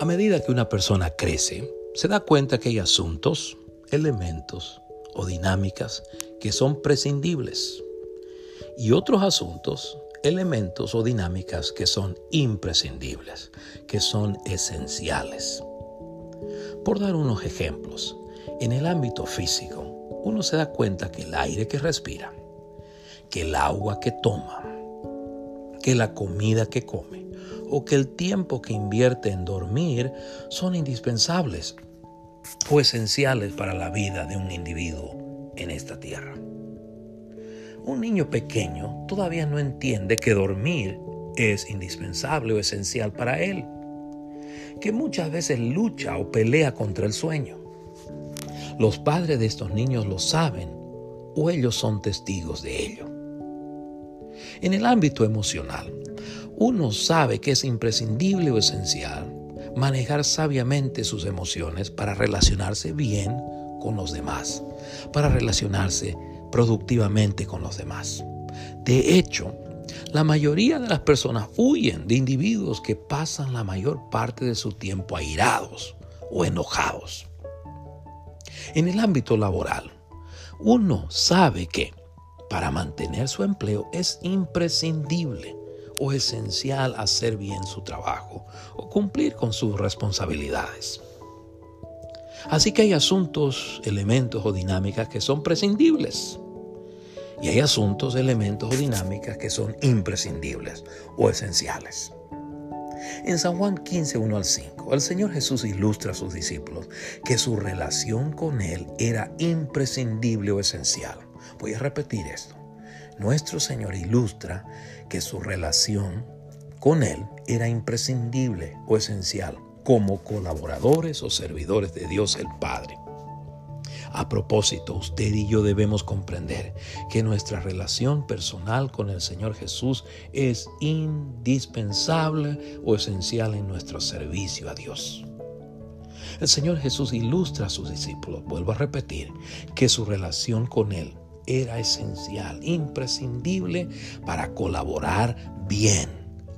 A medida que una persona crece, se da cuenta que hay asuntos, elementos o dinámicas que son prescindibles y otros asuntos, elementos o dinámicas que son imprescindibles, que son esenciales. Por dar unos ejemplos, en el ámbito físico, uno se da cuenta que el aire que respira, que el agua que toma, que la comida que come o que el tiempo que invierte en dormir son indispensables o esenciales para la vida de un individuo en esta tierra. Un niño pequeño todavía no entiende que dormir es indispensable o esencial para él, que muchas veces lucha o pelea contra el sueño. Los padres de estos niños lo saben o ellos son testigos de ello. En el ámbito emocional, uno sabe que es imprescindible o esencial manejar sabiamente sus emociones para relacionarse bien con los demás, para relacionarse productivamente con los demás. De hecho, la mayoría de las personas huyen de individuos que pasan la mayor parte de su tiempo airados o enojados. En el ámbito laboral, uno sabe que para mantener su empleo es imprescindible o esencial hacer bien su trabajo o cumplir con sus responsabilidades. Así que hay asuntos, elementos o dinámicas que son prescindibles. Y hay asuntos, elementos o dinámicas que son imprescindibles o esenciales. En San Juan 15, 1 al 5, el Señor Jesús ilustra a sus discípulos que su relación con Él era imprescindible o esencial. Voy a repetir esto. Nuestro Señor ilustra que su relación con Él era imprescindible o esencial como colaboradores o servidores de Dios el Padre. A propósito, usted y yo debemos comprender que nuestra relación personal con el Señor Jesús es indispensable o esencial en nuestro servicio a Dios. El Señor Jesús ilustra a sus discípulos, vuelvo a repetir, que su relación con Él era esencial, imprescindible para colaborar bien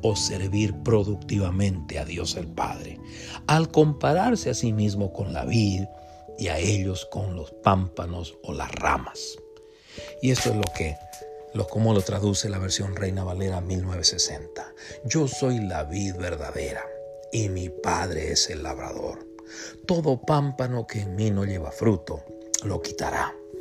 o servir productivamente a Dios el Padre. Al compararse a sí mismo con la vid y a ellos con los pámpanos o las ramas. Y esto es lo que lo como lo traduce la versión Reina Valera 1960. Yo soy la vid verdadera y mi Padre es el labrador. Todo pámpano que en mí no lleva fruto, lo quitará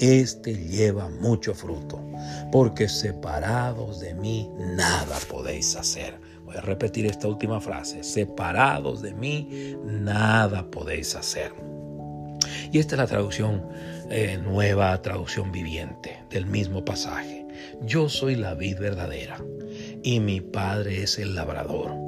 este lleva mucho fruto, porque separados de mí nada podéis hacer. Voy a repetir esta última frase, separados de mí nada podéis hacer. Y esta es la traducción eh, nueva, traducción viviente del mismo pasaje. Yo soy la vid verdadera y mi Padre es el labrador.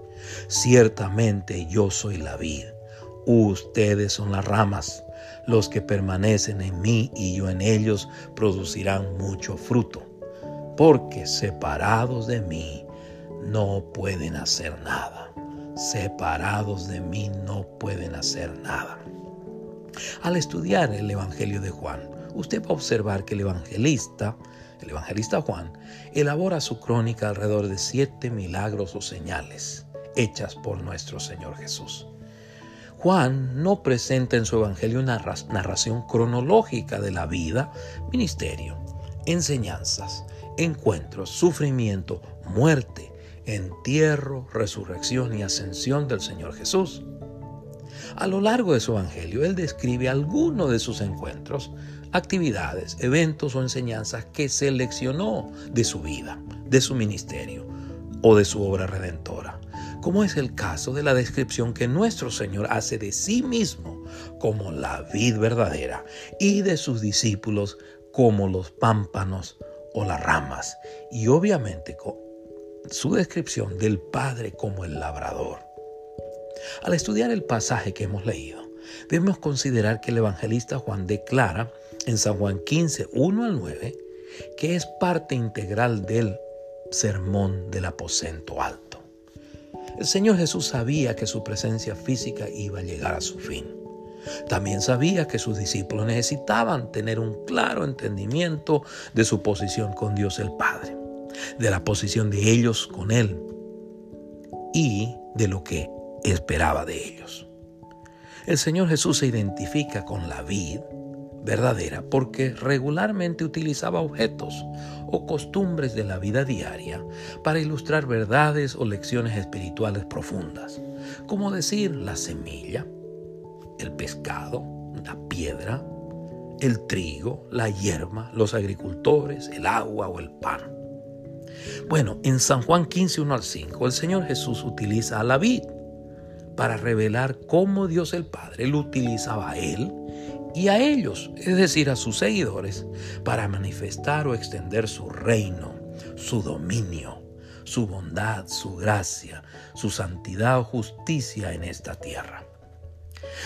Ciertamente yo soy la vid, ustedes son las ramas. Los que permanecen en mí y yo en ellos producirán mucho fruto, porque separados de mí no pueden hacer nada. Separados de mí no pueden hacer nada. Al estudiar el Evangelio de Juan, usted va a observar que el evangelista, el evangelista Juan, elabora su crónica alrededor de siete milagros o señales hechas por nuestro Señor Jesús. Juan no presenta en su Evangelio una narración cronológica de la vida, ministerio, enseñanzas, encuentros, sufrimiento, muerte, entierro, resurrección y ascensión del Señor Jesús. A lo largo de su evangelio, él describe algunos de sus encuentros, actividades, eventos o enseñanzas que seleccionó de su vida, de su ministerio o de su obra redentora, como es el caso de la descripción que nuestro Señor hace de sí mismo como la vid verdadera y de sus discípulos como los pámpanos o las ramas, y obviamente su descripción del Padre como el labrador. Al estudiar el pasaje que hemos leído, debemos considerar que el evangelista Juan declara en San Juan 15, 1 al 9, que es parte integral del sermón del aposento. El Señor Jesús sabía que su presencia física iba a llegar a su fin. También sabía que sus discípulos necesitaban tener un claro entendimiento de su posición con Dios el Padre, de la posición de ellos con Él y de lo que esperaba de ellos. El Señor Jesús se identifica con la vid verdadera porque regularmente utilizaba objetos o costumbres de la vida diaria para ilustrar verdades o lecciones espirituales profundas, como decir la semilla, el pescado, la piedra, el trigo, la hierba, los agricultores, el agua o el pan. Bueno, en San Juan 15, 1 al 5, el Señor Jesús utiliza a la vid para revelar cómo Dios el Padre lo utilizaba a él y a ellos, es decir, a sus seguidores, para manifestar o extender su reino, su dominio, su bondad, su gracia, su santidad o justicia en esta tierra.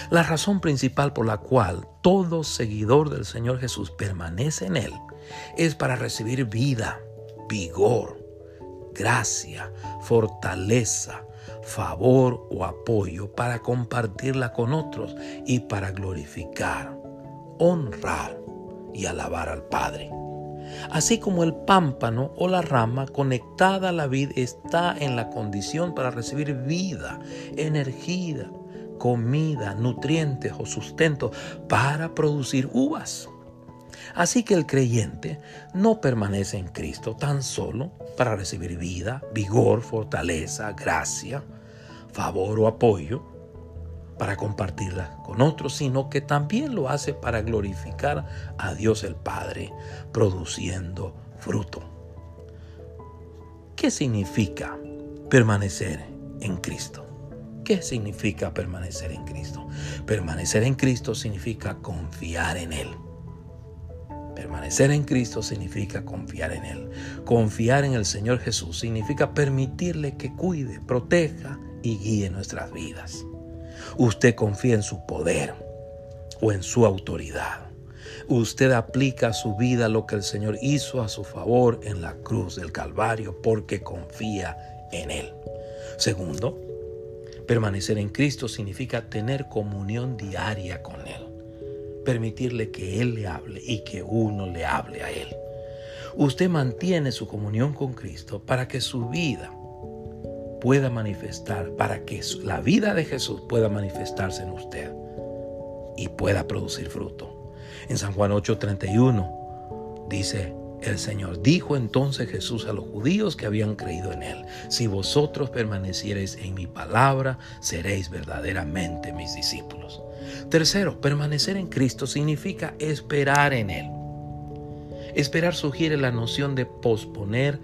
La razón principal por la cual todo seguidor del Señor Jesús permanece en Él es para recibir vida, vigor, gracia, fortaleza, favor o apoyo para compartirla con otros y para glorificar, honrar y alabar al Padre. Así como el pámpano o la rama conectada a la vid está en la condición para recibir vida, energía, comida, nutrientes o sustento para producir uvas. Así que el creyente no permanece en Cristo tan solo para recibir vida, vigor, fortaleza, gracia, favor o apoyo para compartirla con otros, sino que también lo hace para glorificar a Dios el Padre, produciendo fruto. ¿Qué significa permanecer en Cristo? ¿Qué significa permanecer en Cristo? Permanecer en Cristo significa confiar en Él. Permanecer en Cristo significa confiar en Él. Confiar en el Señor Jesús significa permitirle que cuide, proteja y guíe nuestras vidas. Usted confía en su poder o en su autoridad. Usted aplica a su vida lo que el Señor hizo a su favor en la cruz del Calvario porque confía en Él. Segundo, permanecer en Cristo significa tener comunión diaria con Él. Permitirle que Él le hable y que uno le hable a Él. Usted mantiene su comunión con Cristo para que su vida pueda manifestar, para que la vida de Jesús pueda manifestarse en usted y pueda producir fruto. En San Juan 8:31 dice el Señor, dijo entonces Jesús a los judíos que habían creído en Él, si vosotros permaneciereis en mi palabra, seréis verdaderamente mis discípulos. Tercero, permanecer en Cristo significa esperar en Él. Esperar sugiere la noción de posponer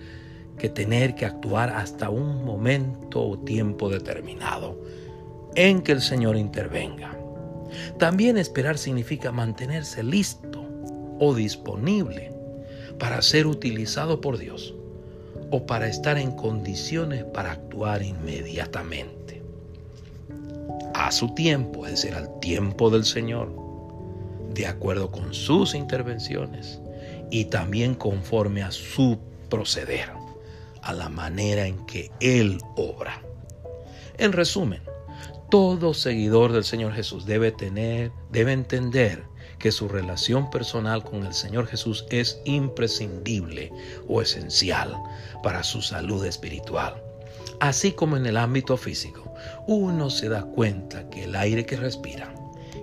que tener que actuar hasta un momento o tiempo determinado en que el Señor intervenga. También esperar significa mantenerse listo o disponible para ser utilizado por Dios o para estar en condiciones para actuar inmediatamente. A su tiempo, es decir, al tiempo del Señor, de acuerdo con sus intervenciones y también conforme a su proceder a la manera en que Él obra. En resumen, todo seguidor del Señor Jesús debe tener, debe entender que su relación personal con el Señor Jesús es imprescindible o esencial para su salud espiritual. Así como en el ámbito físico, uno se da cuenta que el aire que respira,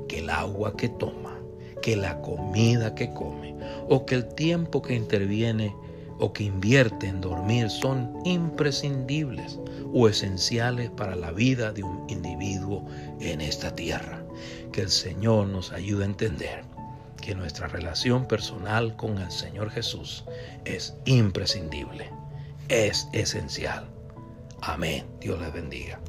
que el agua que toma, que la comida que come o que el tiempo que interviene o que invierte en dormir son imprescindibles o esenciales para la vida de un individuo en esta tierra. Que el Señor nos ayude a entender que nuestra relación personal con el Señor Jesús es imprescindible, es esencial. Amén. Dios les bendiga.